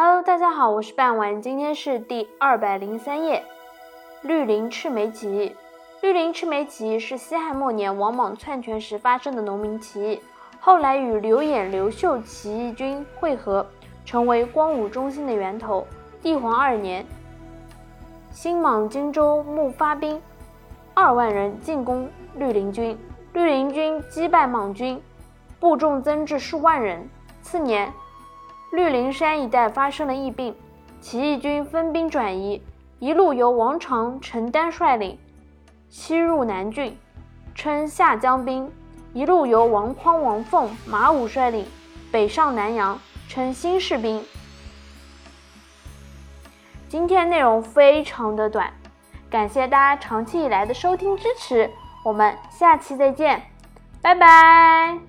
Hello，大家好，我是半晚，今天是第二百零三页。绿林赤眉起义。绿林赤眉起义是西汉末年王莽篡权时发生的农民起义，后来与刘演、刘秀起义军会合，成为光武中兴的源头。帝皇二年，新莽荆州牧发兵二万人进攻绿林军，绿林军击败莽军，部众增至数万人。次年，绿林山一带发生了疫病，起义军分兵转移，一路由王长、陈丹率领。西入南郡，称下江兵；一路由王匡、王凤、马武率领北上南阳，称新士兵。今天内容非常的短，感谢大家长期以来的收听支持，我们下期再见，拜拜。